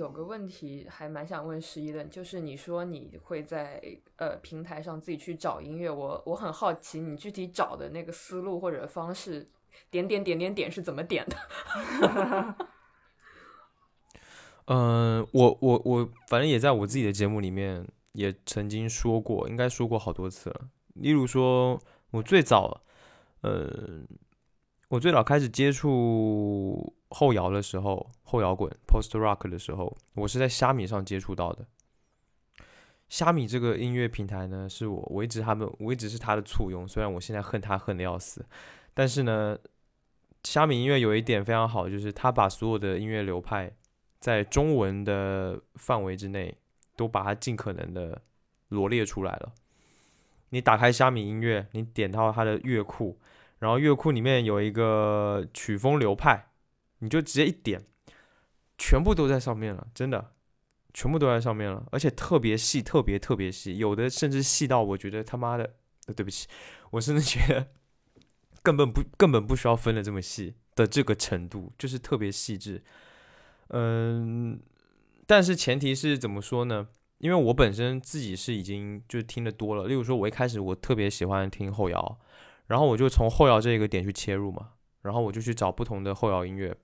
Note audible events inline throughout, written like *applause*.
有个问题还蛮想问十一的，就是你说你会在呃平台上自己去找音乐，我我很好奇你具体找的那个思路或者方式，点点点点点是怎么点的？*laughs* 嗯，我我我反正也在我自己的节目里面也曾经说过，应该说过好多次了。例如说，我最早，呃，我最早开始接触后摇的时候，后摇滚 （post rock） 的时候，我是在虾米上接触到的。虾米这个音乐平台呢，是我我一直他们我一直是他的簇拥，虽然我现在恨他恨的要死，但是呢，虾米音乐有一点非常好，就是他把所有的音乐流派。在中文的范围之内，都把它尽可能的罗列出来了。你打开虾米音乐，你点到它的乐库，然后乐库里面有一个曲风流派，你就直接一点，全部都在上面了，真的，全部都在上面了，而且特别细，特别特别细，有的甚至细到我觉得他妈的，对不起，我甚至觉得 *laughs* 根本不根本不需要分的这么细的这个程度，就是特别细致。嗯，但是前提是怎么说呢？因为我本身自己是已经就听的多了，例如说，我一开始我特别喜欢听后摇，然后我就从后摇这个点去切入嘛，然后我就去找不同的后摇音乐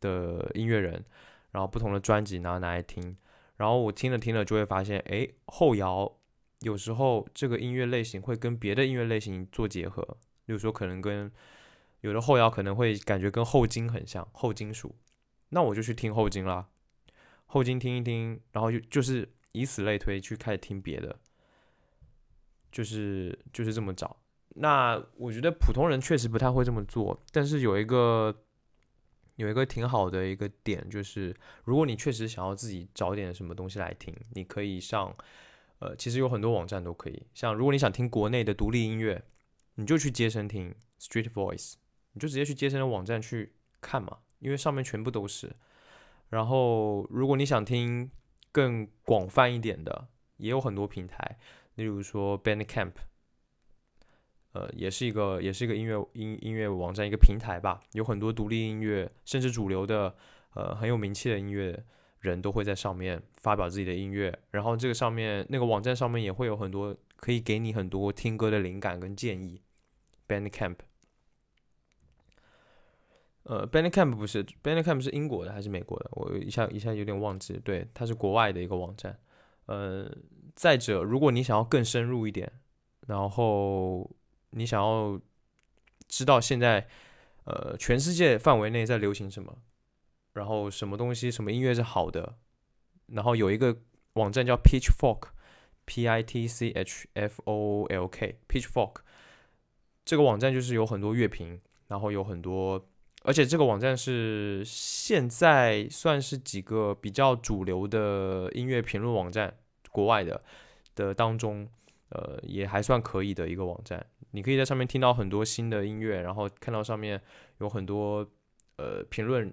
的音乐人，然后不同的专辑拿拿来听，然后我听着听着就会发现，哎，后摇有时候这个音乐类型会跟别的音乐类型做结合，比如说可能跟有的后摇可能会感觉跟后金很像，后金属。那我就去听后金啦，后金听一听，然后就就是以此类推去开始听别的，就是就是这么找。那我觉得普通人确实不太会这么做，但是有一个有一个挺好的一个点，就是如果你确实想要自己找点什么东西来听，你可以上，呃，其实有很多网站都可以。像如果你想听国内的独立音乐，你就去街声听 Street Voice，你就直接去街声的网站去看嘛。因为上面全部都是，然后如果你想听更广泛一点的，也有很多平台，例如说 Bandcamp，呃，也是一个也是一个音乐音音乐网站一个平台吧，有很多独立音乐，甚至主流的呃很有名气的音乐人都会在上面发表自己的音乐，然后这个上面那个网站上面也会有很多可以给你很多听歌的灵感跟建议，Bandcamp。呃，Bandcamp 不是，Bandcamp 是英国的还是美国的？我一下一下有点忘记。对，它是国外的一个网站。呃，再者，如果你想要更深入一点，然后你想要知道现在呃全世界范围内在流行什么，然后什么东西、什么音乐是好的，然后有一个网站叫 Pitchfork，P I T C H F O L K，Pitchfork 这个网站就是有很多乐评，然后有很多。而且这个网站是现在算是几个比较主流的音乐评论网站，国外的的当中，呃，也还算可以的一个网站。你可以在上面听到很多新的音乐，然后看到上面有很多呃评论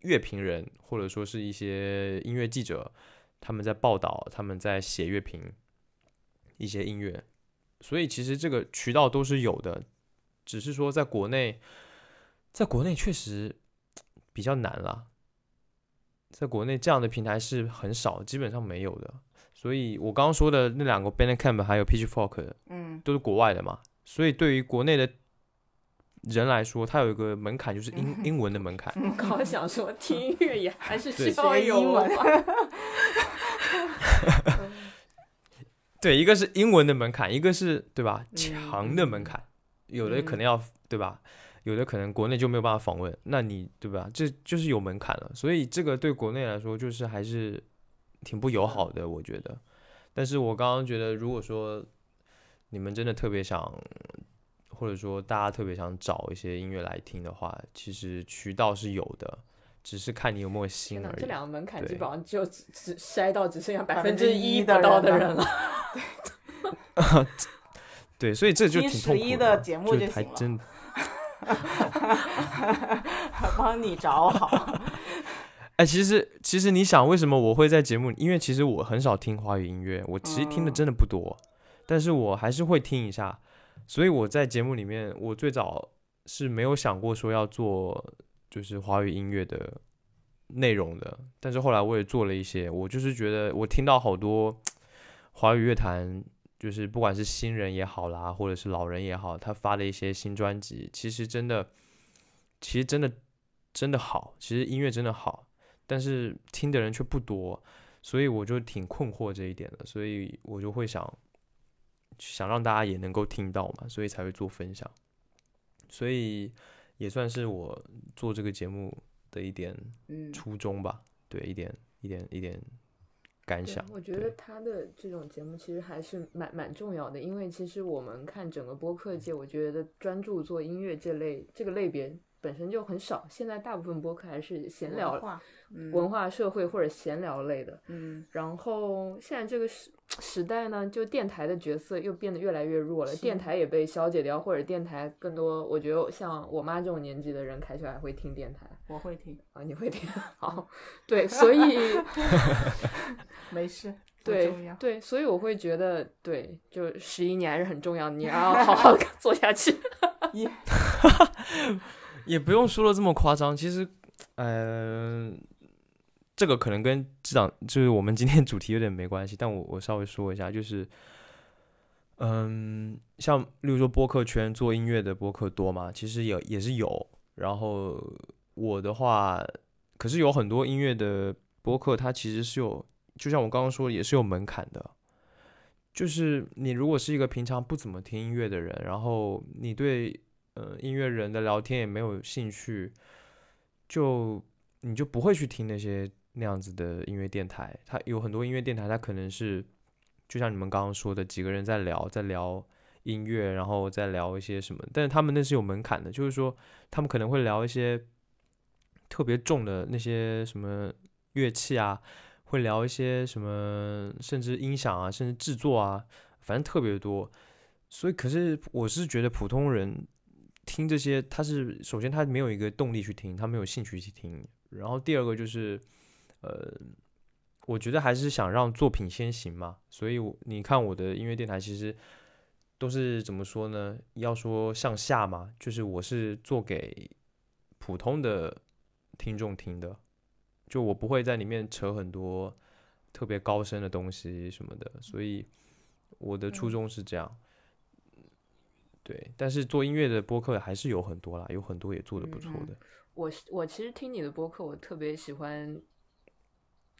乐评人或者说是一些音乐记者，他们在报道，他们在写乐评一些音乐。所以其实这个渠道都是有的，只是说在国内。在国内确实比较难了，在国内这样的平台是很少，基本上没有的。所以我刚刚说的那两个 Bandcamp 还有 Pitchfork，嗯，都是国外的嘛。所以对于国内的人来说，它有一个门槛，就是英英文的门槛。*laughs* 我刚想说，听音乐也 *laughs* 还是需要英文。*laughs* 对，一个是英文的门槛，一个是对吧？强的门槛，有的可能要对吧？有的可能国内就没有办法访问，那你对吧？这就是有门槛了，所以这个对国内来说就是还是挺不友好的，我觉得。但是我刚刚觉得，如果说你们真的特别想，或者说大家特别想找一些音乐来听的话，其实渠道是有的，只是看你有没有心而已。这两个门槛基本上就只只筛到只剩下百分之一不到的人了。*laughs* 对，所以这就挺痛苦的，节目就还真。*laughs* 帮你找好。哎，其实其实你想，为什么我会在节目？因为其实我很少听华语音乐，我其实听的真的不多，但是我还是会听一下。所以我在节目里面，我最早是没有想过说要做就是华语音乐的内容的，但是后来我也做了一些，我就是觉得我听到好多华语乐坛，就是不管是新人也好啦，或者是老人也好，他发的一些新专辑，其实真的，其实真的真的好，其实音乐真的好，但是听的人却不多，所以我就挺困惑这一点的，所以我就会想想让大家也能够听到嘛，所以才会做分享，所以也算是我做这个节目的一点嗯，初衷吧，对，一点一点一点感想。我觉得他的这种节目其实还是蛮蛮重要的，因为其实我们看整个播客界，我觉得专注做音乐这类这个类别本身就很少，现在大部分播客还是闲聊、文化，嗯文化、社会或者闲聊类的。嗯，然后现在这个时时代呢，就电台的角色又变得越来越弱了，电台也被消解掉，或者电台更多，我觉得像我妈这种年纪的人，开始还会听电台我会听，啊，你会听？*laughs* 好，对，所以 *laughs* *laughs* 没事，对。对，所以我会觉得，对，就十一年还是很重要的，你要好好做下去。也也不用说的这么夸张，其实，呃，这个可能跟智长就是我们今天主题有点没关系，但我我稍微说一下，就是，嗯，像例如说播客圈做音乐的播客多嘛，其实也也是有，然后我的话，可是有很多音乐的播客，它其实是有，就像我刚刚说的，也是有门槛的。就是你如果是一个平常不怎么听音乐的人，然后你对呃音乐人的聊天也没有兴趣，就你就不会去听那些那样子的音乐电台。它有很多音乐电台，它可能是就像你们刚刚说的，几个人在聊，在聊音乐，然后再聊一些什么，但是他们那是有门槛的，就是说他们可能会聊一些特别重的那些什么乐器啊，会聊一些什么，甚至音响啊，甚至制作啊，反正特别多。所以，可是我是觉得普通人听这些，他是首先他没有一个动力去听，他没有兴趣去听。然后第二个就是，呃，我觉得还是想让作品先行嘛。所以我，你看我的音乐电台其实都是怎么说呢？要说向下嘛，就是我是做给普通的听众听的。就我不会在里面扯很多特别高深的东西什么的，所以我的初衷是这样。对，但是做音乐的播客还是有很多啦，有很多也做的不错的。我我其实听你的播客，我特别喜欢，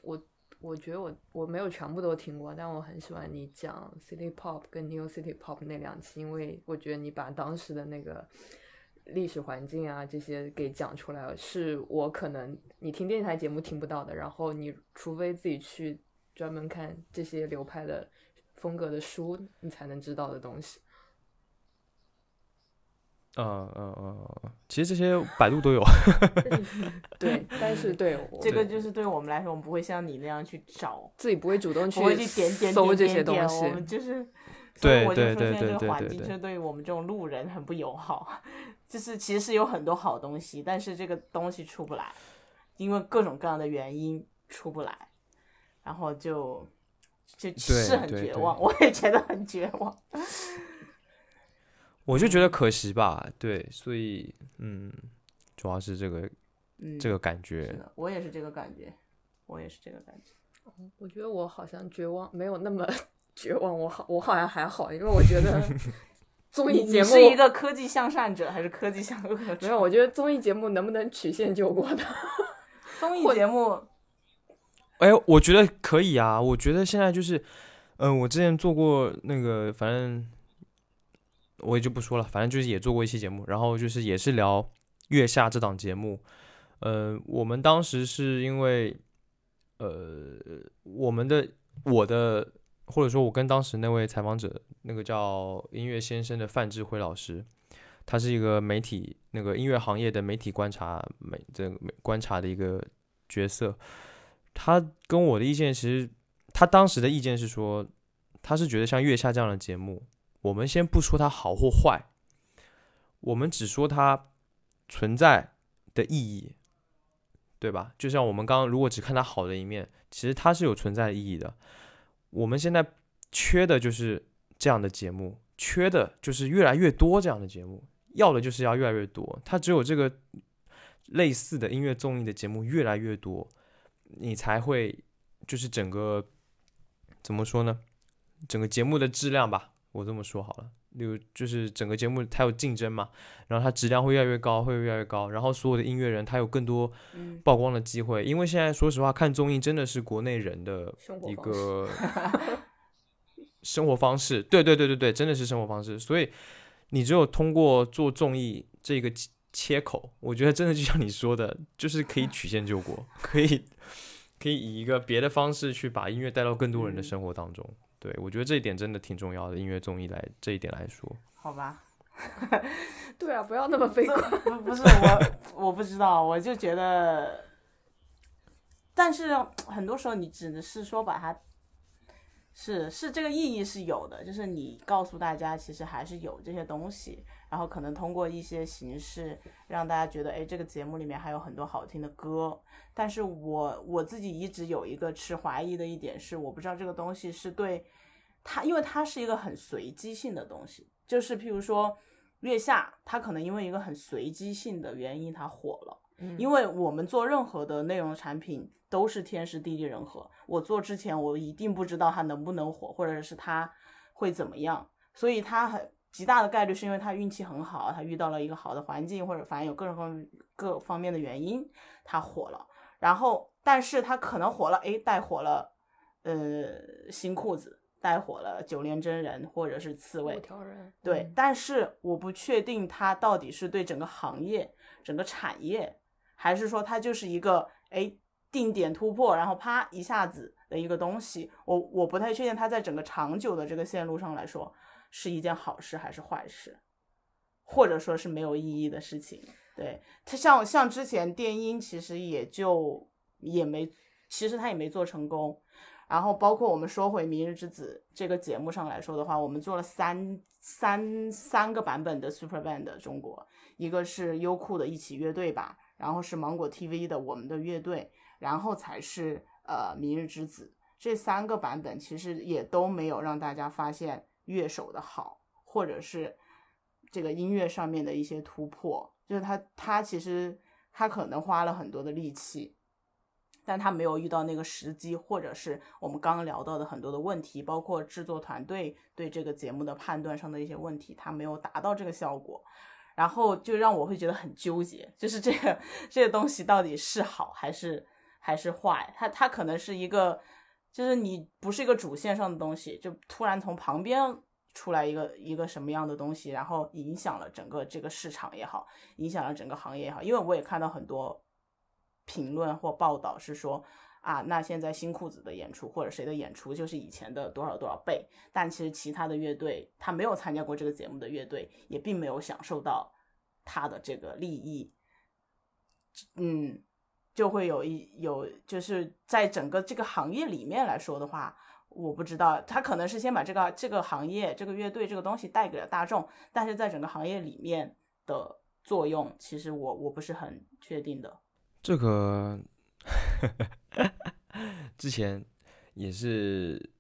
我我觉得我我没有全部都听过，但我很喜欢你讲 City Pop 跟 New City Pop 那两期，因为我觉得你把当时的那个历史环境啊这些给讲出来了，是我可能你听电台节目听不到的，然后你除非自己去专门看这些流派的风格的书，你才能知道的东西。嗯嗯嗯嗯，其实这些百度都有。*laughs* 对，但是对这个就是对我们来说，我们不会像你那样去找，自己不会主动去不会去点点搜点这些东点点，我。们就是。所对以我就对对说现在这个环境，就是对于我们这种路人很不友好。*laughs* 就是其实是有很多好东西，但是这个东西出不来，因为各种各样的原因出不来，然后就就是很绝望，*laughs* 我也觉得很绝望。我就觉得可惜吧，对，所以嗯，主要是这个嗯，这个感是觉。的，我也是这个感觉，我也是这个感觉。我觉得我好像绝望，没有那么 *laughs* 绝望。我好，我好像还好，因为我觉得 *laughs* 综艺节目你是一个科技向善者还是科技向恶者？没有。我觉得综艺节目能不能曲线救国的？*laughs* 综艺节目，哎，我觉得可以啊。我觉得现在就是，嗯、我之前做过那个，反正我也就不说了，反正就是也做过一期节目，然后就是也是聊《月下》这档节目。呃，我们当时是因为，呃，我们的我的或者说我跟当时那位采访者，那个叫音乐先生的范志辉老师，他是一个媒体那个音乐行业的媒体观察媒这个观察的一个角色。他跟我的意见其实，他当时的意见是说，他是觉得像《月下》这样的节目，我们先不说它好或坏，我们只说它存在的意义，对吧？就像我们刚刚如果只看它好的一面，其实它是有存在意义的。我们现在缺的就是这样的节目，缺的就是越来越多这样的节目，要的就是要越来越多。它只有这个类似的音乐综艺的节目越来越多，你才会就是整个怎么说呢？整个节目的质量吧，我这么说好了。例如，就是整个节目它有竞争嘛，然后它质量会越来越高，会越来越高。然后所有的音乐人他有更多嗯曝光的机会，因为现在说实话，看综艺真的是国内人的一个 *laughs* 生活方式。对对对对对，真的是生活方式。所以你只有通过做综艺这个切切口，我觉得真的就像你说的，就是可以曲线救国，可以可以以一个别的方式去把音乐带到更多人的嗯生活当中。对我觉得这一点真的挺重要的，音乐综艺来这一点来说。好吧，*laughs* 对啊，不要那么悲观。不不是我，*laughs* 我不知道，我就觉得，但是很多时候你只能是说把它，是是这个意义是有的，就是你告诉大家其实还是有这些东西，然后可能通过一些形式让大家觉得，哎，这个节目里面还有很多好听的歌。但是我我自己一直有一个持怀疑的一点是，我不知道这个东西是对它，因为它是一个很随机性的东西，就是譬如说。月下，它可能因为一个很随机性的原因，它火了。嗯因为我们做任何的内容产品都是天时地利人和。我做之前，我一定不知道它能不能火，或者是它会怎么样。所以它很极大的概率是因为他运气很好，他遇到了一个好的环境，或者反正有各种各各方面的原因，他火了。然后，但是他可能火了，哎，带火了，呃，新裤子，带火了九连真人，或者是刺猬，条人对，嗯但是我不确定他到底是对整个行业、整个产业，还是说他就是一个哎定点突破，然后啪一下子的一个东西。我我不太确定他在整个长久的这个线路上来说是一件好事还是坏事，或者说是没有意义的事情。对它像像之前电音其实也就也没，其实它也没做成功。然后包括我们说回《明日之子》这个节目上来说的话，我们做了三三三个版本的 Super Band 中国，一个是优酷的一起乐队吧，然后是芒果 TV 的我们的乐队，然后才是呃《明日之子》这三个版本，其实也都没有让大家发现乐手的好，或者是这个音乐上面的一些突破，就是他他其实他可能花了很多的力气。但他没有遇到那个时机，或者是我们刚刚聊到的很多的问题，包括制作团队对这个节目的判断上的一些问题，他没有达到这个效果，然后就让我会觉得很纠结，就是这个 *laughs* 这个东西到底是好还是还是坏？它它可能是一个，就是你不是一个主线上的东西，就突然从旁边出来一个一个什么样的东西，然后影响了整个这个市场也好，影响了整个行业也好，因为我也看到很多。评论或报道是说啊，那现在新裤子的演出或者谁的演出就是以前的多少多少倍，但其实其他的乐队他没有参加过这个节目的乐队也并没有享受到他的这个利益，嗯，就会有一有就是在整个这个行业里面来说的话，我不知道他可能是先把这个这个行业这个乐队这个东西带给了大众，但是在整个行业里面的作用，其实我我不是很确定的。这个 *laughs* 之前也是，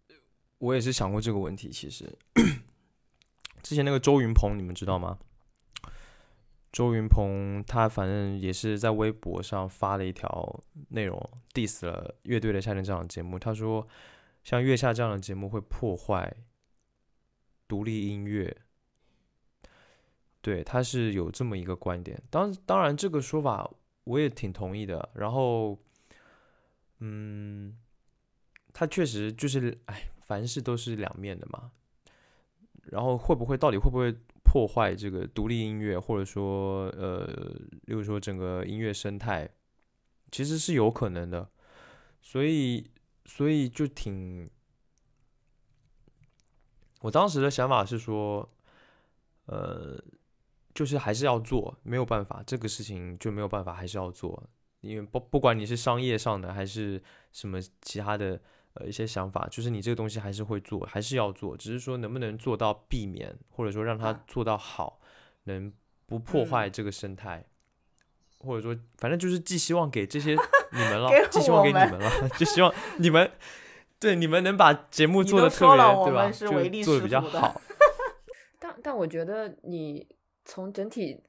我也是想过这个问题。其实 *coughs* 之前那个周云鹏，你们知道吗？周云鹏他反正也是在微博上发了一条内容，diss 了乐队的夏天这档节目。他说，像月下这样的节目会破坏独立音乐。对，他是有这么一个观点。当当然，这个说法。我也挺同意的，然后，嗯，他确实就是，哎，凡事都是两面的嘛。然后会不会到底会不会破坏这个独立音乐，或者说，呃，例如说整个音乐生态，其实是有可能的。所以，所以就挺，我当时的想法是说，呃。就是还是要做，没有办法，这个事情就没有办法，还是要做。因为不不管你是商业上的还是什么其他的呃一些想法，就是你这个东西还是会做，还是要做，只是说能不能做到避免，或者说让它做到好，能不破坏这个生态，或者说反正就是寄希望给这些 *laughs* 你们了，寄希望给你们了，就希望你们对你们能把节目做的特别对吧？就做的比较好。*laughs* 但但我觉得你。从整体是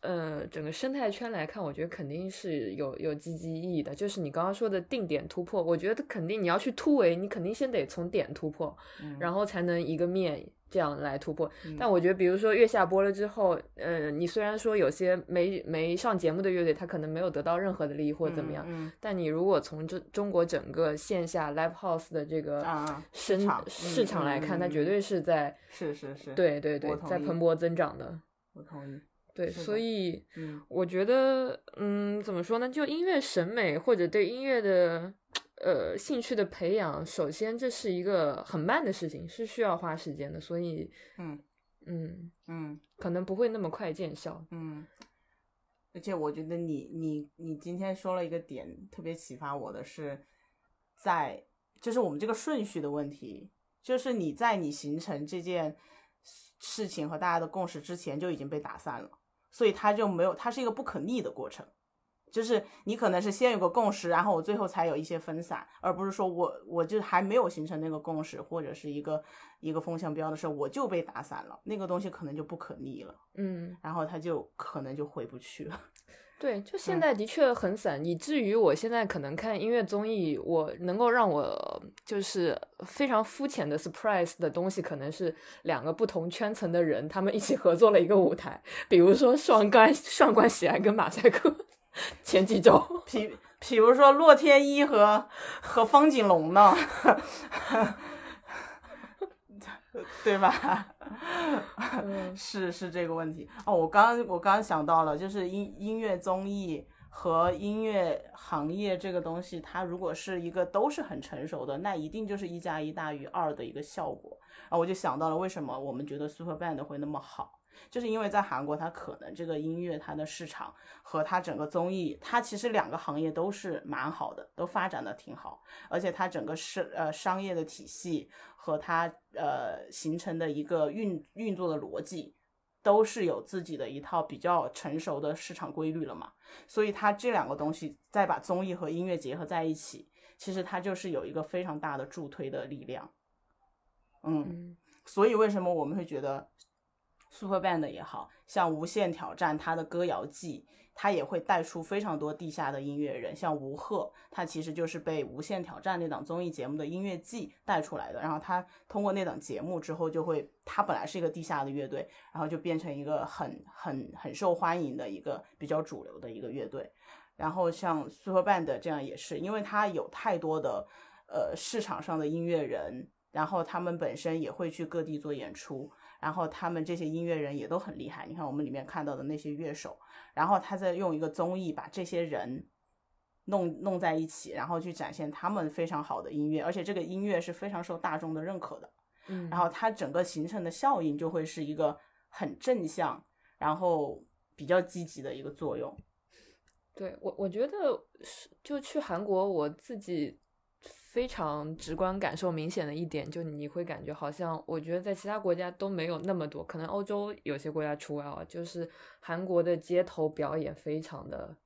呃整个生态圈来看，我觉得肯定是有有积极意义的。就是你刚刚说的定点突破，我觉得肯定你要去突围，你肯定先得从点突破，嗯然后才能一个面这样来突破。嗯但我觉得，比如说月下播了之后，呃，你虽然说有些没没上节目的乐队，他可能没有得到任何的利益或者怎么样，嗯但你如果从这中国整个线下 live house 的这个市场市场来看，它绝对是在是是是，对对对在蓬勃增长的。我同意。对，所以嗯我觉得，嗯，怎么说呢？就音乐审美或者对音乐的呃兴趣的培养，首先这是一个很慢的事情，是需要花时间的，所以，嗯嗯，嗯可能不会那么快见效。嗯。而且我觉得你你你今天说了一个点，特别启发我的是，在就是我们这个顺序的问题，就是你在你形成这件事情和大家的共识之前就已经被打散了，所以它就没有，它是一个不可逆的过程。就是你可能是先有个共识，然后我最后才有一些分散，而不是说我我就还没有形成那个共识或者是一个一个风向标的时候，我就被打散了，那个东西可能就不可逆了，嗯，然后它就可能就回不去了。对，就现嗯。在的确很散，以至于我现在可能看音乐综艺，我能够让我就是非常肤浅的 surprise 的东西，可能是两个不同圈层的人，他们一起合作了一个舞台，比如说上官上官喜爱跟马赛克，前几周，比比如说洛天依和和方景龙呢，*laughs* 对吧？嗯 *laughs* 是是这个问题哦。我刚我刚想到了，就是音音乐综艺和音乐行业这个东西，它如果是一个都是很成熟的，那一定就是一加一大于二的一个效果。然后我就想到了，为什么我们觉得 Super Band 会那么好，就是因为在韩国，它可能这个音乐它的市场和它整个综艺，它其实两个行业都是蛮好的，都发展的挺好，而且它整个是呃商业的体系和它呃形成的一个运运作的逻辑。都是有自己的一套比较成熟的市场规律了嘛，所以它这两个东西再把综艺和音乐结合在一起，其实它就是有一个非常大的助推的力量。嗯，嗯所以为什么我们会觉得 Super Band 也好像无限挑战它的歌谣季，它也会带出非常多地下的音乐人，像吴赫，他其实就是被无限挑战那档综艺节目的音乐季带出来的。然后他通过那档节目之后，就会他本来是一个地下的乐队，然后就变成一个很很很受欢迎的一个比较主流的一个乐队。然后像 Super Band 这样也是，因为它有太多的呃市场上的音乐人，然后他们本身也会去各地做演出，然后他们这些音乐人也都很厉害。你看我们里面看到的那些乐手，然后他在用一个综艺把这些人弄弄在一起，然后去展现他们非常好的音乐，而且这个音乐是非常受大众的认可的。嗯，然后它整个形成的效应就会是一个很正向，然后比较积极的一个作用。对我，我觉得是就去韩国，我自己非常直观感受明显的一点，就你会感觉好像，我觉得在其他国家都没有那么多，可能欧洲有些国家除外啊，就是韩国的街头表演非常的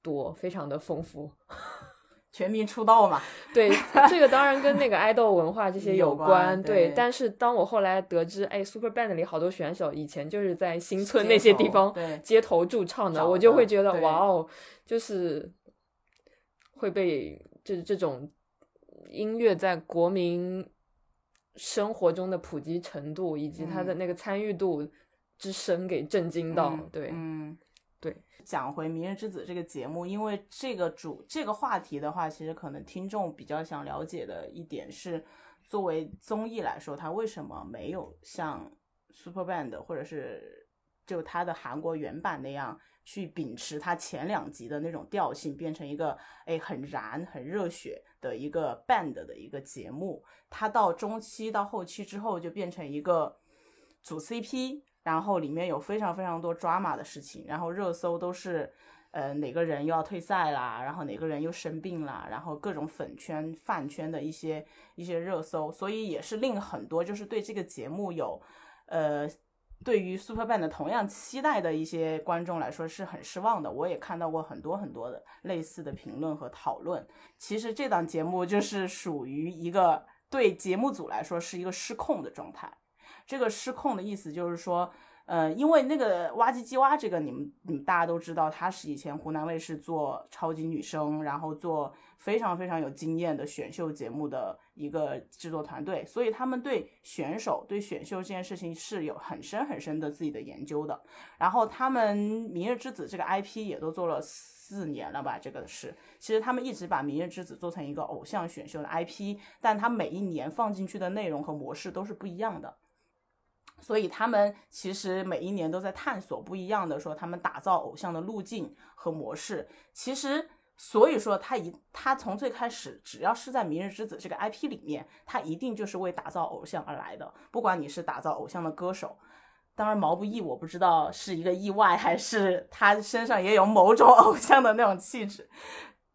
多，非常的丰富。*laughs* 全民出道嘛，对，这个当然跟那个爱豆文化这些有关，关对但是当我后来得知，哎，Super Band 里好多选手以前就是在新村那些地方街头驻唱的，我就会觉得哇哦，就是会被这这种音乐在国民生活中的普及程度以及它的嗯那个参与度之深给震惊到，嗯对，嗯，对。讲回《明日之子》这个节目，因为这个主这个话题的话，其实可能听众比较想了解的一点是，作为综艺来说，它为什么没有像 Super Band 或者是就它的韩国原版那样去秉持它前两集的那种调性，变成一个哎很燃、很热血的一个 band 的一个节目。它到中期到后期之后，就变成一个组 CP，然后里面有非常非常多 drama 的事情，然后热搜都是。呃，哪个人又要退赛啦，然后哪个人又生病啦，然后各种粉圈、饭圈的一些一些热搜，所以也是令很多就是对这个节目有，呃，对于 Super Band 同样期待的一些观众来说是很失望的。我也看到过很多很多的类似的评论和讨论。其实这档节目就是属于一个对节目组来说是一个失控的状态。这个失控的意思就是说，呃，因为那个哇唧唧哇这个你们你们大家都知道，他是以前湖南卫视做超级女声，然后做非常非常有经验的选秀节目的一个制作团队，所以他们对选手对选秀这件事情是有很深很深的自己的研究的。然后他们《明日之子》这个 IP 也都做了四年了吧？这个是，其实他们一直把《明日之子》做成一个偶像选秀的 IP，但他每一年放进去的内容和模式都是不一样的。所以他们其实每一年都在探索不一样的，说他们打造偶像的路径和模式。其实，所以说他一他从最开始，只要是在《明日之子》这个 IP 里面，他一定就是为打造偶像而来的。不管你是打造偶像的歌手，当然毛不易我不知道是一个意外，还是他身上也有某种 *laughs* 偶像的那种气质。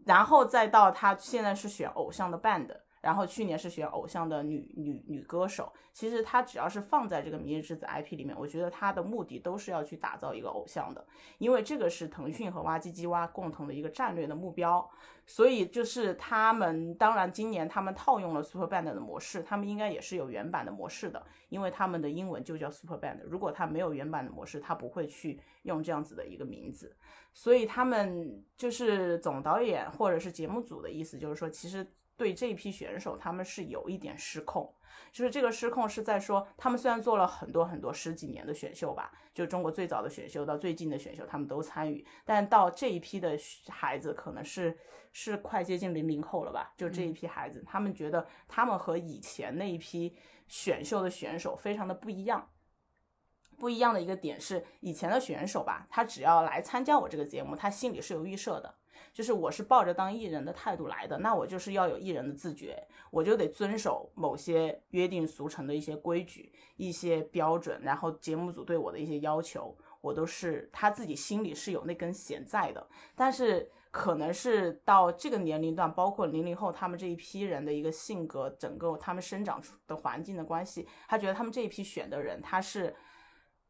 然后再到他现在是选偶像的 band。然后去年是选偶像的女女女歌手，其实她只要是放在这个《明日之子》IP 里面，我觉得她的目的都是要去打造一个偶像的，因为这个是腾讯和哇唧唧哇共同的一个战略的目标。所以就是他们，当然今年他们套用了 Super Band 的模式，他们应该也是有原版的模式的，因为他们的英文就叫 Super Band。如果他没有原版的模式，他不会去用这样子的一个名字。所以他们就是总导演或者是节目组的意思，就是说其实。对这一批选手，他们是有一点失控，就是这个失控是在说，他们虽然做了很多很多十几年的选秀吧，就中国最早的选秀到最近的选秀，他们都参与，但到这一批的孩子，可能是是快接近零零后了吧，就这一批孩子，他们觉得他们和以前那一批选秀的选手非常的不一样，不一样的一个点是，以前的选手吧，他只要来参加我这个节目，他心里是有预设的。就是我是抱着当艺人的态度来的，那我就是要有艺人的自觉，我就得遵守某些约定俗成的一些规矩、一些标准，然后节目组对我的一些要求，我都是他自己心里是有那根弦在的。但是可能是到这个年龄段，包括零零后他们这一批人的一个性格，整个他们生长出的环境的关系，他觉得他们这一批选的人，他是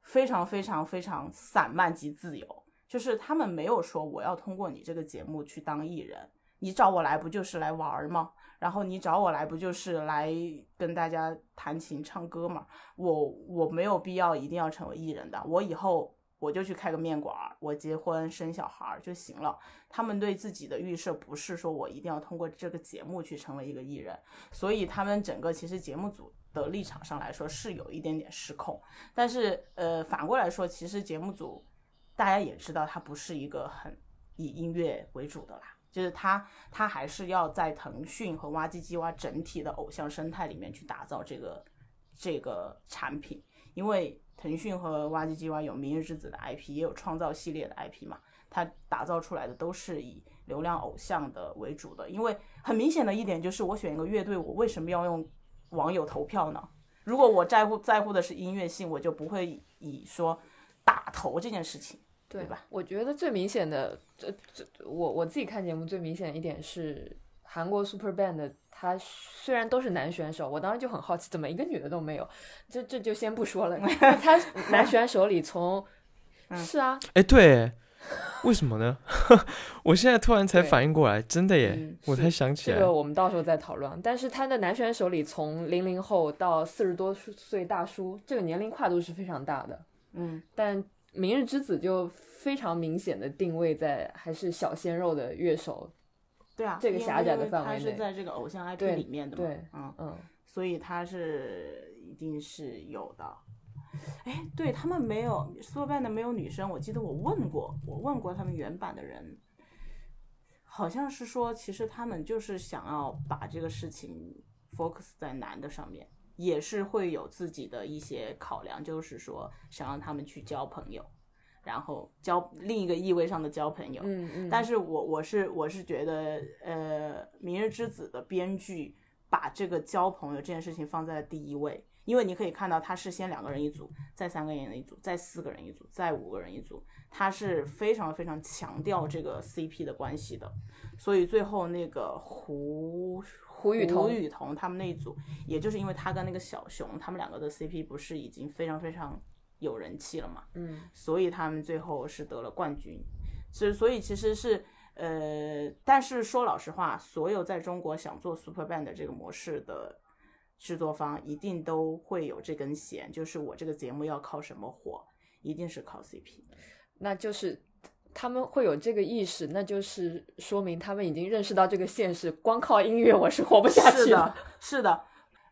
非常非常非常散漫及自由。就是他们没有说我要通过你这个节目去当艺人，你找我来不就是来玩儿吗？然后你找我来不就是来跟大家弹琴唱歌吗？我我没有必要一定要成为艺人的，我以后我就去开个面馆，我结婚生小孩就行了。他们对自己的预设不是说我一定要通过这个节目去成为一个艺人，所以他们整个其实节目组的立场上来说是有一点点失控。但是呃反过来说，其实节目组。大家也知道，他不是一个很以音乐为主的啦，就是他他还是要在腾讯和哇唧唧哇整体的偶像生态里面去打造这个这个产品，因为腾讯和哇唧唧哇有明日之子的 IP，也有创造系列的 IP 嘛，它打造出来的都是以流量偶像的为主的。因为很明显的一点就是，我选一个乐队，我为什么要用网友投票呢？如果我在乎在乎的是音乐性，我就不会以说打头这件事情。对吧？我觉得最明显的，这这我我自己看节目最明显的一点是，韩国 Super Band，他虽然都是男选手，我当时就很好奇，怎么一个女的都没有？这这就先不说了，*laughs* 他男选手里从，是啊，哎对，为什么呢？*laughs* 我现在突然才反应过来，真的耶，我才想起来。这个我们到时候再讨论。但是他的男选手里，从零零后到四十多岁大叔，这个年龄跨度是非常大的。嗯，但。明日之子就非常明显的定位在还是小鲜肉的乐手，对啊，这个狭窄的范围内，他是在这个偶像 IP 里面的嘛，嗯嗯，所以他是一定是有的。哎，对他们没有 SuperBand 没有女生，我记得我问过，我问过他们原版的人，好像是说其实他们就是想要把这个事情 focus 在男的上面。也是会有自己的一些考量，就是说想让他们去交朋友，然后交另一个意味上的交朋友。嗯嗯。但是我我是我是觉得，呃，《明日之子》的编剧把这个交朋友这件事情放在了第一位，因为你可以看到他是先两个人一组，再三个人一组，再四个人一组，再五个人一组，他是非常非常强调这个 CP 的关系的，所以最后那个胡。胡雨桐，胡雨桐他们那一组，也就是因为他跟那个小熊，他们两个的 CP 不是已经非常非常有人气了嘛，嗯，所以他们最后是得了冠军。所以，所以其实是，呃，但是说老实话，所有在中国想做 Super Band 这个模式的制作方，一定都会有这根弦，就是我这个节目要靠什么火？一定是靠 CP。那就是他们会有这个意识，那就是说明他们已经认识到这个现实，光靠音乐我是活不下去是的，是的。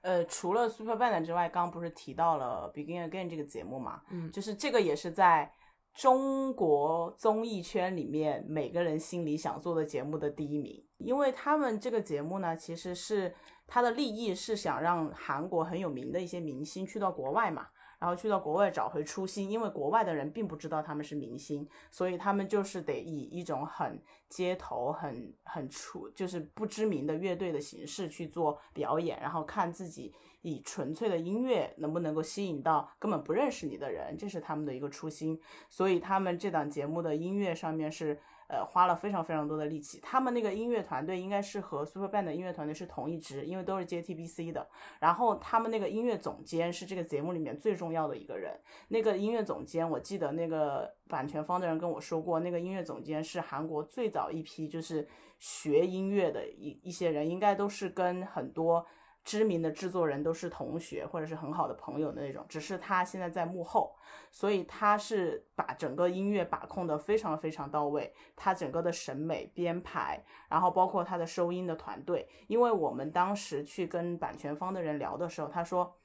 呃，除了 Super Band 之外，刚刚不是提到了 Begin Again 这个节目嘛？嗯就是这个也是在中国综艺圈里面每个人心里想做的节目的第一名，因为他们这个节目呢，其实是它的立意是想让韩国很有名的一些明星去到国外嘛。然后去到国外找回初心，因为国外的人并不知道他们是明星，所以他们就是得以一种很街头、很很出就是不知名的乐队的形式去做表演，然后看自己以纯粹的音乐能不能够吸引到根本不认识你的人，这是他们的一个初心。所以他们这档节目的音乐上面是。呃，花了非常非常多的力气。他们那个音乐团队应该是和 Super Band 的音乐团队是同一支，因为都是 JTBC 的。然后他们那个音乐总监是这个节目里面最重要的一个人。那个音乐总监，我记得那个版权方的人跟我说过，那个音乐总监是韩国最早一批就是学音乐的一一些人，应该都是跟很多。知名的制作人都是同学或者是很好的朋友的那种，只是他现在在幕后，所以他是把整个音乐把控的非常非常到位，他整个的审美编排，然后包括他的收音的团队，因为我们当时去跟版权方的人聊的时候，他说。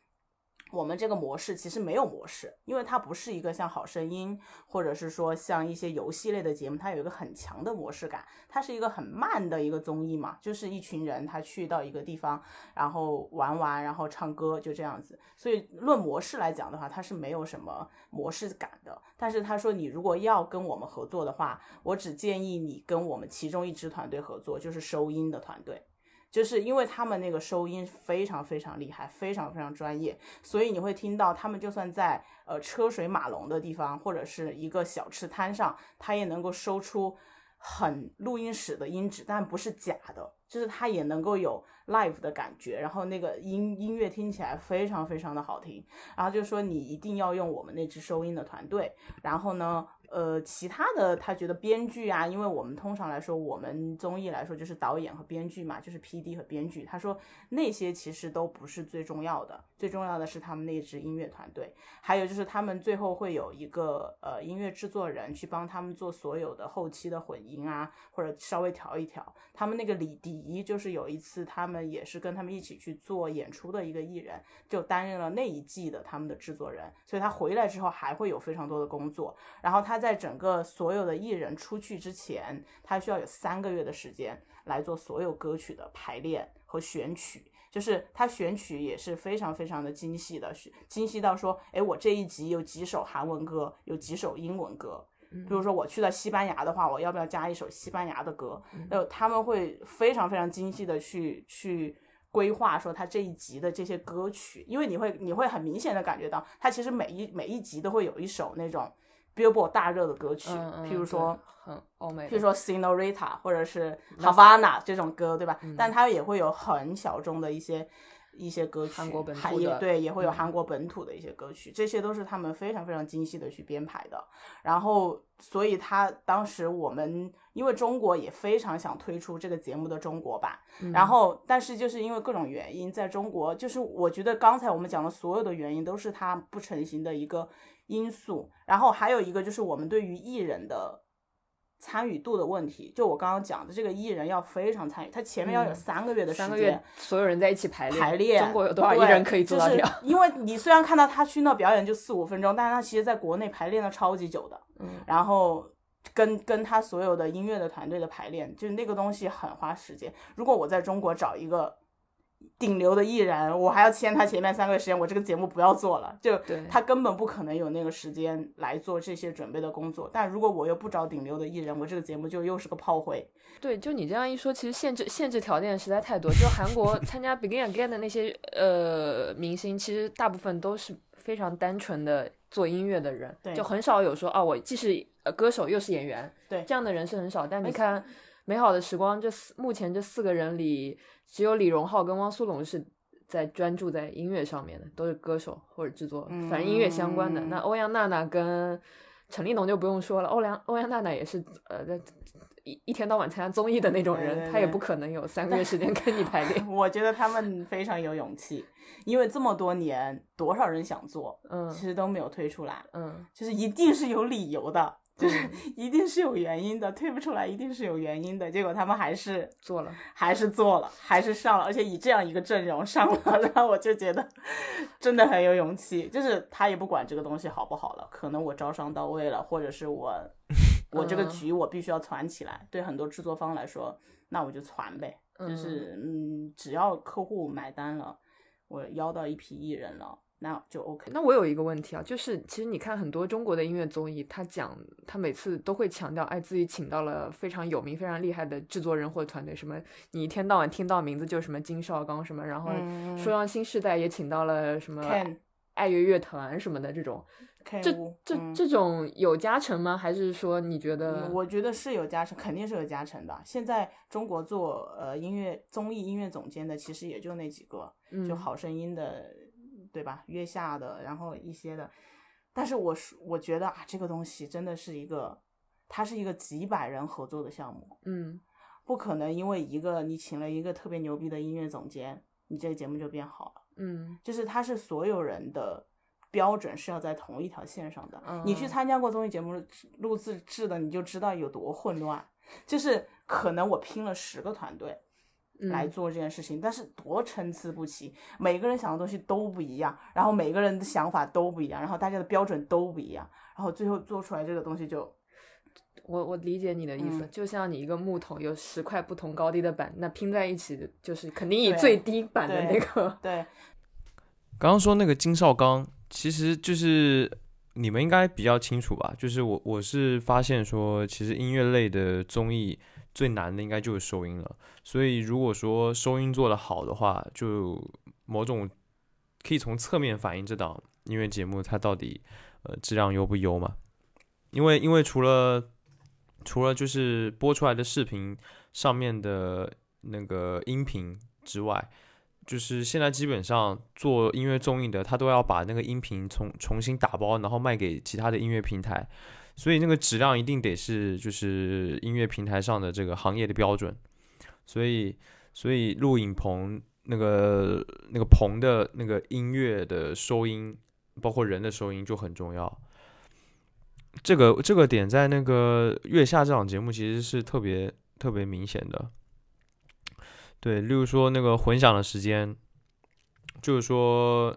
我们这个模式其实没有模式，因为它不是一个像《好声音》或者是说像一些游戏类的节目，它有一个很强的模式感。它是一个很慢的一个综艺嘛，就是一群人他去到一个地方，然后玩玩，然后唱歌，就这样子。所以论模式来讲的话，它是没有什么模式感的。但是他说，你如果要跟我们合作的话，我只建议你跟我们其中一支团队合作，就是收音的团队。就是因为他们那个收音非常非常厉害，非常非常专业，所以你会听到他们就算在呃车水马龙的地方，或者是一个小吃摊上，他也能够收出很录音室的音质，但不是假的，就是它也能够有 live 的感觉，然后那个音音乐听起来非常非常的好听，然后就说你一定要用我们那支收音的团队，然后呢。呃，其他的他觉得编剧啊，因为我们通常来说，我们综艺来说就是导演和编剧嘛，就是 P D 和编剧。他说那些其实都不是最重要的，最重要的是他们那支音乐团队，还有就是他们最后会有一个呃音乐制作人去帮他们做所有的后期的混音啊，或者稍微调一调。他们那个李迪就是有一次他们也是跟他们一起去做演出的一个艺人，就担任了那一季的他们的制作人，所以他回来之后还会有非常多的工作，然后他。在整个所有的艺人出去之前，他需要有三个月的时间来做所有歌曲的排练和选曲，就是他选曲也是非常非常的精细的，精细到说，哎，我这一集有几首韩文歌，有几首英文歌，比如说我去了西班牙的话，我要不要加一首西班牙的歌？呃，他们会非常非常精细的去去规划说他这一集的这些歌曲，因为你会你会很明显的感觉到，他其实每一每一集都会有一首那种。Billboard 大热的歌曲，譬如说很欧美，譬如说 Senorita 或者是 Havana 这种歌，对吧？但它也会有很小众的一些一些歌曲，韩国本土的，对，也会有韩国本土的一些歌曲，这些都是他们非常非常精细的去编排的。然后，所以他当时我们因为中国也非常想推出这个节目的中国版，然后但是就是因为各种原因，在中国就是我觉得刚才我们讲的所有的原因都是它不成型的一个。因素，然后还有一个就是我们对于艺人的参与度的问题。就我刚刚讲的，这个艺人要非常参与，他前面要有三个月的时间，所有人在一起排练。排练，中国有多少艺人可以做到这样？因为你虽然看到他去那表演就四五分钟，但是他其实在国内排练了超级久的。嗯，然后跟跟他所有的音乐的团队的排练，就是那个东西很花时间。如果我在中国找一个。顶流的艺人，我还要签他前面三个月时间，我这个节目不要做了，就他根本不可能有那个时间来做这些准备的工作。但如果我又不找顶流的艺人，我这个节目就又是个炮灰。对，就你这样一说，其实限制限制条件实在太多。就韩国 *laughs* 参加 Begin Again 的那些呃明星，其实大部分都是非常单纯的做音乐的人，就很少有说啊，我既是呃歌手又是演员，对这样的人是很少。但你看。美好的时光，这四目前这四个人里，只有李荣浩跟汪苏泷是在专注在音乐上面的，都是歌手或者制作，反正音乐相关的。那欧阳娜娜跟陈立农就不用说了，欧阳欧阳娜娜也是呃一一天到晚参加综艺的那种人，对对对他也不可能有三个月时间跟你排练。*laughs* 我觉得他们非常有勇气，因为这么多年，多少人想做，嗯其实都没有推出来，嗯就是一定是有理由的，就是嗯 *laughs* 一定是有原因的，推不出来一定是有原因的。结果他们还是做了，还是做了，还是上了，而且以这样一个阵容上了，*laughs* 然后我就觉得真的很有勇气。就是他也不管这个东西好不好了，可能我招商到位了，或者是我 *laughs* 我这个嗯局我必须要攒起来。对很多制作方来说，那我就攒呗，就是嗯，只要客户买单了，我邀到一批艺人了，那就 OK。那我有一个问题啊，就是其实你看很多中国的音乐综艺，他讲他每次都会强调，哎，自己请到了非常有名、非常厉害的制作人或团队，什么你一天到晚听到名字就是什么金绍刚什么，然后嗯说让新时代也请到了什么爱乐乐团什么的这种，这这嗯这种有加成吗？还是说你觉得？嗯我觉得是有加成，肯定是有加成的。现在中国做呃音乐综艺音乐总监的，其实也就那几个，嗯就好声音的，对吧？月下的，然后一些的。但是我是我觉得啊，这个东西真的是一个，它是一个几百人合作的项目，嗯不可能因为一个你请了一个特别牛逼的音乐总监，你这个节目就变好了。嗯就是它是所有人的标准是要在同一条线上的。你去嗯参加过综艺节目录制制的，你就知道有多混乱。就是可能我拼了十个团队来嗯做这件事情，但是多参差不齐，每个人想的东西都不一样，然后每个人的想法都不一样，然后大家的标准都不一样，然后最后做出来这个东西就我我理解你的意思，嗯就像你一个木头有十块不同高低的板，那拼在一起就是肯定以最低板的那个，对，*laughs* 刚刚说那个金少刚，其实就是你们应该比较清楚吧？就是我我是发现说，其实音乐类的综艺最难的应该就是收音了。所以如果说收音做得好的话，就某种可以从侧面反映这档音乐节目它到底呃质量优不优嘛？因为因为除了除了就是播出来的视频上面的那个音频之外，就是现在基本上做音乐综艺的，他都要把那个音频重重新打包，然后卖给其他的音乐平台，所以那个质量一定得是就是音乐平台上的这个行业的标准，所以所以录影棚那个那个棚的那个音乐的收音，包括人的收音就很重要。这个这个点在那个月下这档节目其实是特别特别明显的。对，例如说那个混响的时间，就是说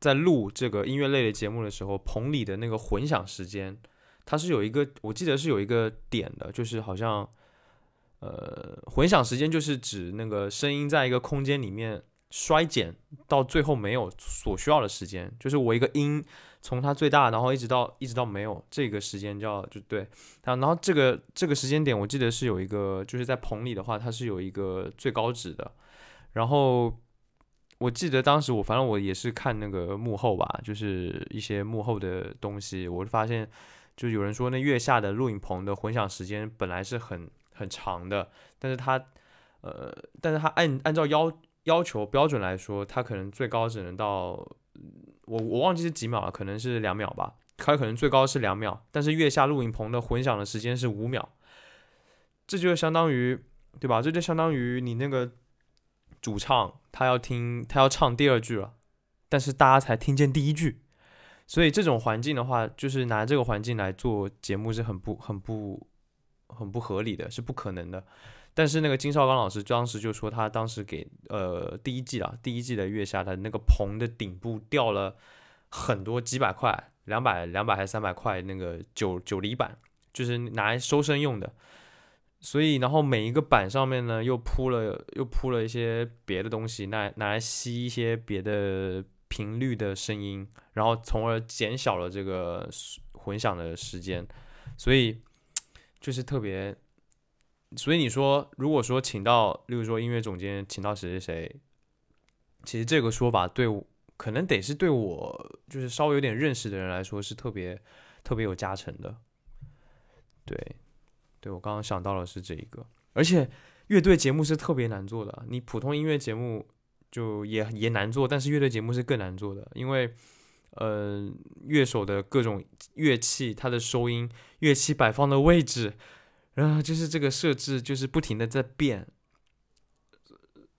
在录这个音乐类的节目的时候，棚里的那个混响时间，它是有一个，我记得是有一个点的，就是好像，呃，混响时间就是指那个声音在一个空间里面衰减到最后没有所需要的时间，就是我一个音从它最大，然后一直到一直到没有这个时间叫就对，然后这个这个时间点我记得是有一个，就是在棚里的话，它是有一个最高值的，然后我记得当时我反正我也是看那个幕后吧，就是一些幕后的东西，我就发现就有人说那月下的录影棚的混响时间本来是很很长的，但是它呃，但是它按按照要要求标准来说，它可能最高只能到我我忘记是几秒了，可能是两秒吧，它可能最高是两秒，但是月下录影棚的混响的时间是五秒，这就相当于对吧？这就相当于你那个主唱他要听他要唱第二句了，但是大家才听见第一句，所以这种环境的话，就是拿这个环境来做节目是很不很不很不合理的，是不可能的。但是那个金少刚老师当时就说，他当时给呃第一季啊，第一季的月下的那个棚的顶部掉了很多几百块，两百两百还是三百块那个九九厘板，就是拿来收声用的。所以，然后每一个板上面呢，又铺了又铺了一些别的东西，拿拿来吸一些别的频率的声音，然后从而减小了这个混响的时间。所以就是特别。所以你说，如果说请到，例如说音乐总监请到谁谁谁，其实这个说法对可能得是对我就是稍微有点认识的人来说是特别特别有加成的。对，对我刚刚想到的是这一个，而且乐队节目是特别难做的，你普通音乐节目就也也难做，但是乐队节目是更难做的，因为呃，乐手的各种乐器，它的收音，乐器摆放的位置，然后就是这个设置就是不停的在变，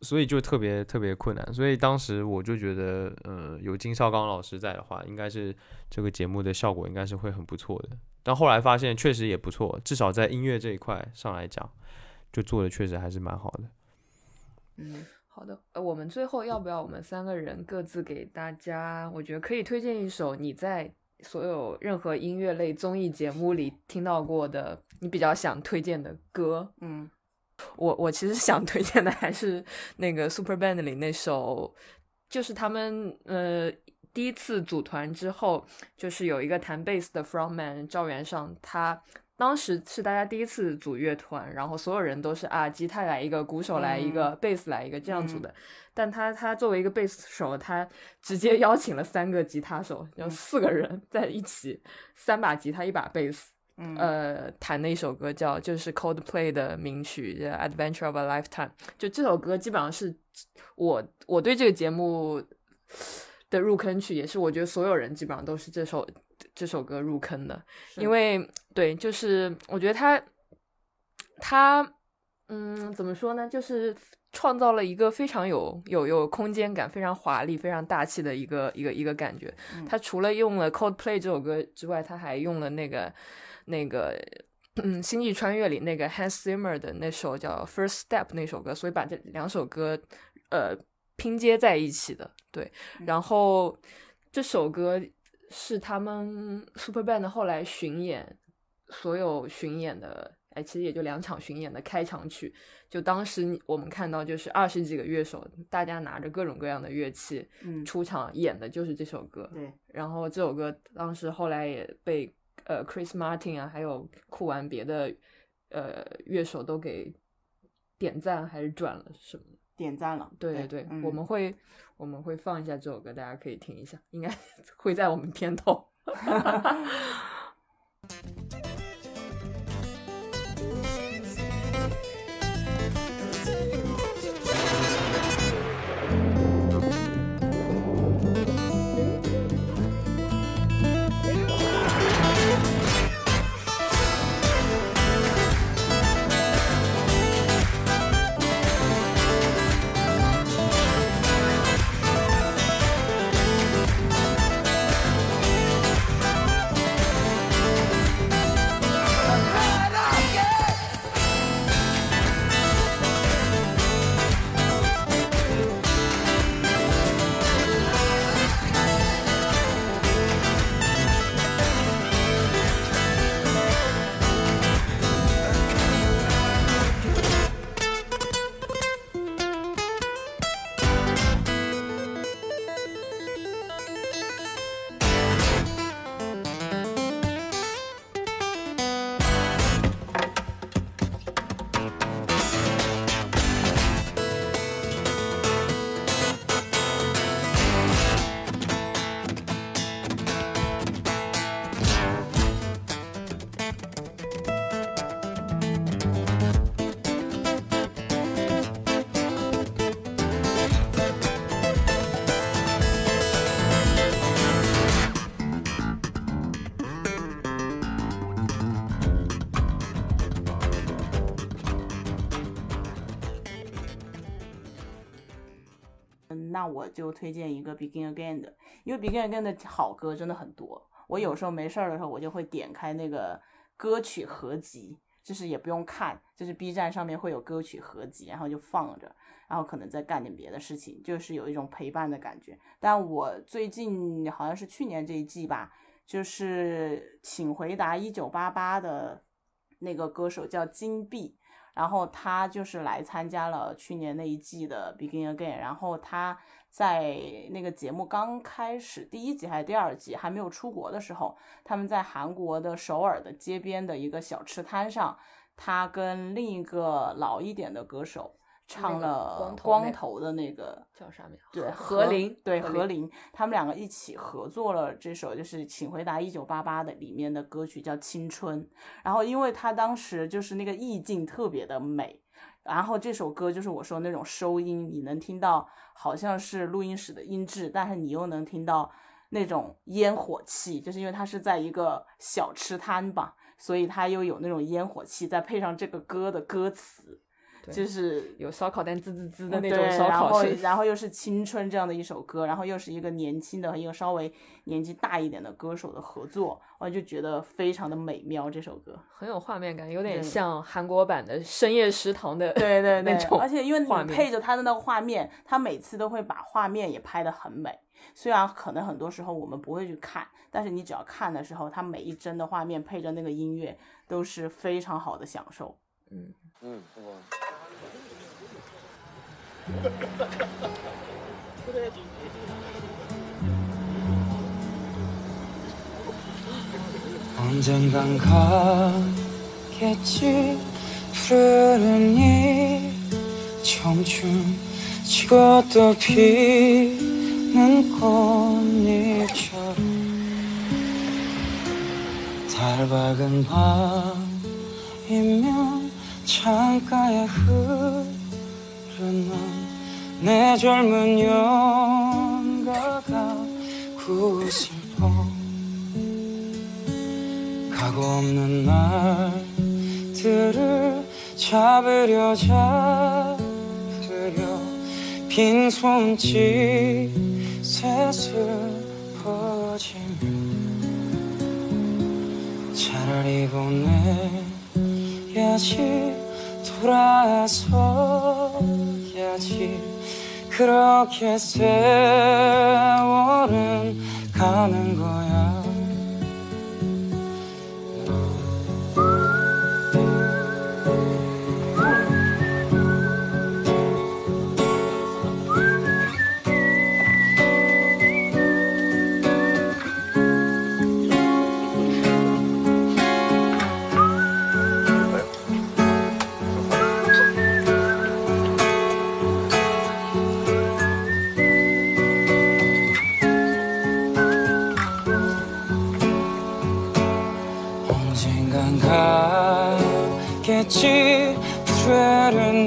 所以就特别特别困难。所以当时我就觉得，呃，有金少刚老师在的话，应该是这个节目的效果应该是会很不错的。但后来发现确实也不错，至少在音乐这一块上来讲，就做的确实还是蛮好的。嗯，好的，呃，我们最后要不要我们三个人各自给大家，我觉得可以推荐一首你在所有任何音乐类综艺节目里听到过的，你比较想推荐的歌。嗯，我我其实想推荐的还是那个 Super Band 里那首，就是他们呃第一次组团之后，就是有一个弹贝斯的 frontman 赵元尚，他当时是大家第一次组乐团，然后所有人都是啊吉他来一个，鼓手来一个，贝斯来一个这样组的。但他他作为一个贝斯手，他直接邀请了三个吉他手，有四个人 *laughs* 在一起，三把吉他一把贝斯。嗯呃，弹的一首歌叫就是 Coldplay 的名曲《Adventure of a Lifetime》，就这首歌基本上是我我对这个节目的入坑曲，也是我觉得所有人基本上都是这首这首歌入坑的，因为对，就是我觉得他他嗯怎么说呢，就是创造了一个非常有有有空间感、非常华丽、非常大气的一个一个一个感觉。嗯他除了用了 Coldplay 这首歌之外，他还用了那个那个。嗯，《星际穿越》里那个 Hans Zimmer 的那首叫《First Step》那首歌，所以把这两首歌呃拼接在一起的。对，然后这首歌是他们 Super Band 后来巡演所有巡演的，哎，其实也就两场巡演的开场曲。就当时我们看到，就是二十几个乐手，大家拿着各种各样的乐器嗯，出场演的就是这首歌。对，然后这首歌当时后来也被呃 Chris Martin 啊，还有酷玩别的呃乐手都给点赞还是转了什么的。点赞了。对对对，嗯我们会我们会放一下这首歌，大家可以听一下，应该 *laughs* 会在我们片头。*laughs* 那我就推荐一个 Begin Again 的，因为 Begin Again 的好歌真的很多。我有时候没事儿的时候，我就会点开那个歌曲合集，就是也不用看，就是 B 站上面会有歌曲合集，然后就放着，然后可能再干点别的事情，就是有一种陪伴的感觉。但我最近好像是去年这一季吧，就是请回答一九八八的那个歌手叫金碧，然后他就是来参加了去年那一季的 Begin Again，然后他在那个节目刚开始第一集还是第二集还没有出国的时候，他们在韩国的首尔的街边的一个小吃摊上，他跟另一个老一点的歌手唱了光头的那个叫啥名？*laughs* 对，何林，对何何林，他们两个一起合作了这首就是《请回答一九八八》的里面的歌曲叫《青春》，然后因为他当时就是那个意境特别的美，然后这首歌就是我说那种收音，你能听到好像是录音室的音质，但是你又能听到那种烟火气，就是因为它是在一个小吃摊吧，所以它又有那种烟火气，再配上这个歌的歌词，就是有烧烤店滋滋滋的那种烧然后烤声。然后又是青春这样的一首歌，然后又是一个年轻的和一个稍微年纪大一点的歌手的合作，我就觉得非常的美妙这首歌。很有画面感，有点像韩国版的深夜食堂的对对 *laughs* 对，那种而且因为你配着他的那个画面，他每次都会把画面也拍得很美。虽然可能很多时候我们不会去看，但是你只要看的时候，他每一帧的画面配着那个音乐都是非常好的享受。嗯， 응, 그거. 언젠간 가겠지 푸르른 이 청춘 지고 또 피는 꽃잎처럼 달 밝은 밤이면 창가에 흐르는 내 젊은 연가가 구슬퍼 가고 없는 날들을 잡으려 잡으려 빈손짓 셋을 퍼지며 차라리 보내 야지 돌아서야지. 그렇게 세월은 가는 거야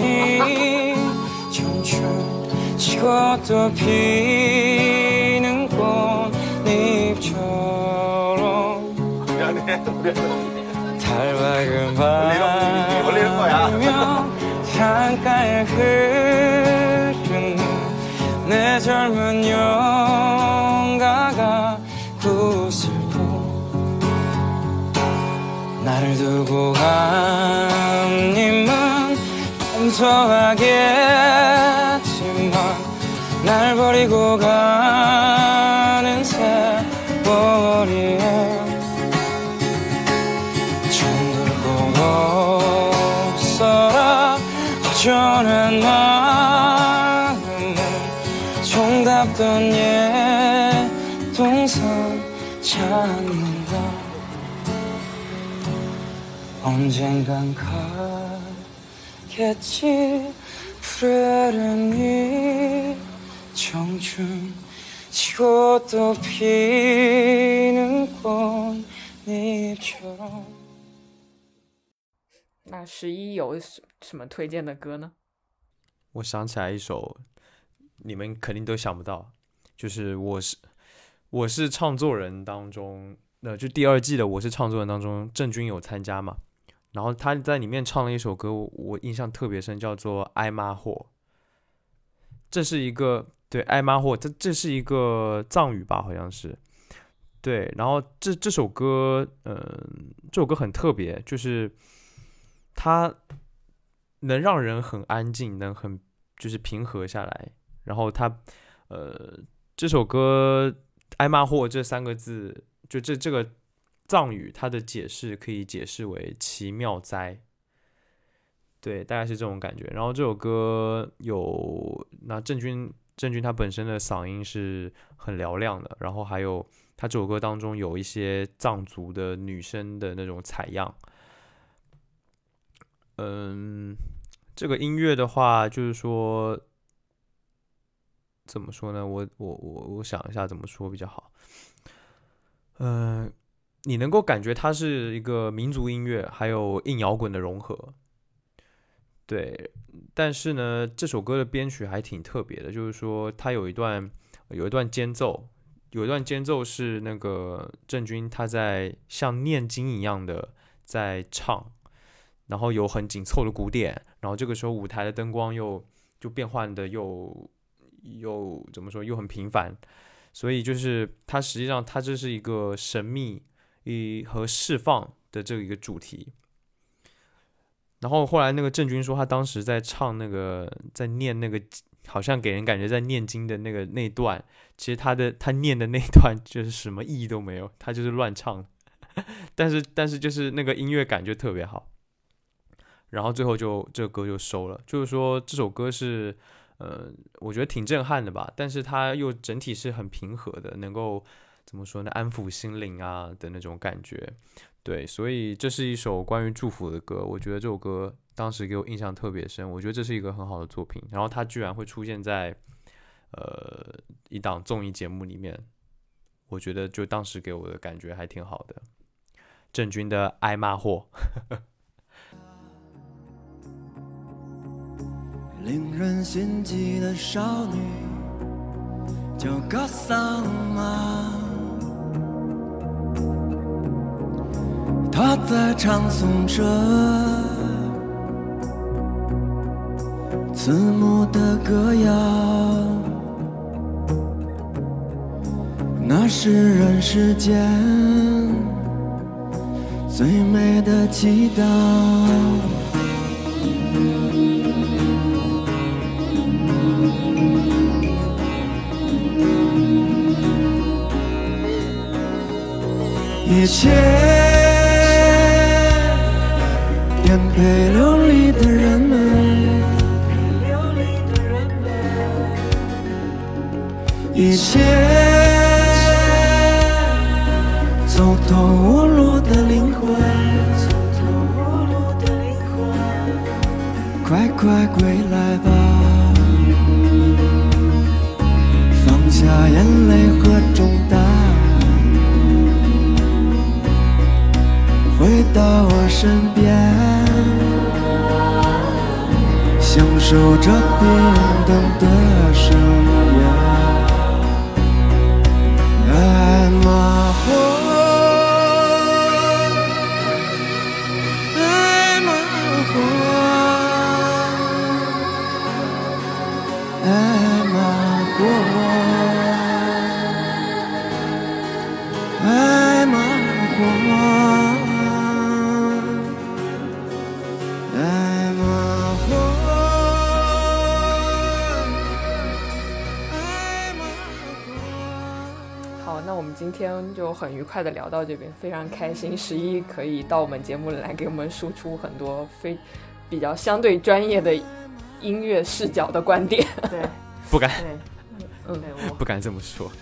이 청춘 지고 또 피는 꽃잎처럼 미안해. 달 밝은 원래 이런 분위기, 원래 이런 거야. 창가에 흐르는 내 젊은 영가가 구슬고 나를 두고 간 님은 검소하겠지만 날 버리고 가는 세월이에 정들고 없어라 허전한 마음은 정답던 옛 동산 찾는다. 언젠간 가 겠지 푸르른 이 청춘 지고 또 피는 꽃잎처럼 那十一有什什么推荐的歌呢？我想起来一首，你们肯定都想不到，就是我是我是唱作人当中，那就第二季的我是唱作人当中，郑钧有参加嘛， 然后他在里面唱了一首歌，我我印象特别深，叫做《爱妈货》。这是一个对爱妈货，这这是一个藏语吧，好像是。对，然后这这首歌，嗯、这首歌很特别，就是它能让人很安静，能很就是平和下来。然后它，呃，这首歌“挨骂货”这三个字，就这这个藏语，它的解释可以解释为奇妙哉。对，大概是这种感觉。然后这首歌有那郑钧，郑钧他本身的嗓音是很嘹亮的，然后还有他这首歌当中有一些藏族的女生的那种采样。嗯，这个音乐的话，就是说，怎么说呢？我我我我想一下怎么说比较好。嗯、你能够感觉它是一个民族音乐，还有硬摇滚的融合。对，但是呢，这首歌的编曲还挺特别的，就是说它有一段有一段间奏，有一段间奏是那个郑钧他在像念经一样的在唱，然后有很紧凑的鼓点，然后这个时候舞台的灯光又就变换的又又怎么说又很频繁，所以就是它实际上它这是一个神秘以和释放的这一个主题。然后后来那个郑钧说，他当时在唱那个在念那个，好像给人感觉在念经的那个那段，其实他的他念的那段就是什么意义都没有，他就是乱唱，*laughs* 但是但是就是那个音乐感就特别好。然后最后就这个歌就收了，就是说这首歌是，呃，我觉得挺震撼的吧，但是它又整体是很平和的，能够怎么说呢，安抚心灵啊的那种感觉。对，所以这是一首关于祝福的歌，我觉得这首歌当时给我印象特别深，我觉得这是一个很好的作品。然后它居然会出现在呃一档综艺节目里面，我觉得就当时给我的感觉还挺好的。郑钧的《爱骂货》。*laughs* 令人心悸的少女叫格桑玛，他在唱诵着慈母的歌谣，那是人世间最美的祈祷。一切被流离的人们，一切走投无路的灵魂，快快归来吧，放下眼泪和重担。回到我身边，享受着冰冷的深夜。就很愉快的聊到这边，非常开心。十一可以到我们节目里来给我们输出很多非比较相对专业的音乐视角的观点。对 *laughs* 不敢对，嗯对我不敢这么说，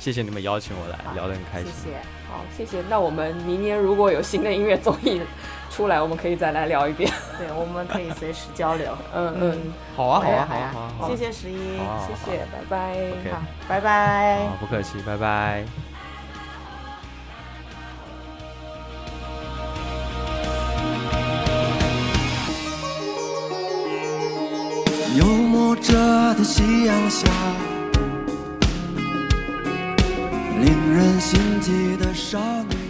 谢谢你们邀请我来，聊得很开心。谢谢。好，谢谢。那我们明年如果有新的音乐综艺出来，我们可以再来聊一遍。*laughs* 对，我们可以随时交流。*laughs* 嗯嗯，好啊，好啊，好啊，好啊谢谢十一，谢谢，拜拜。好，拜拜。好，不客气，拜拜。幽默着的夕阳下，令人心悸的少女。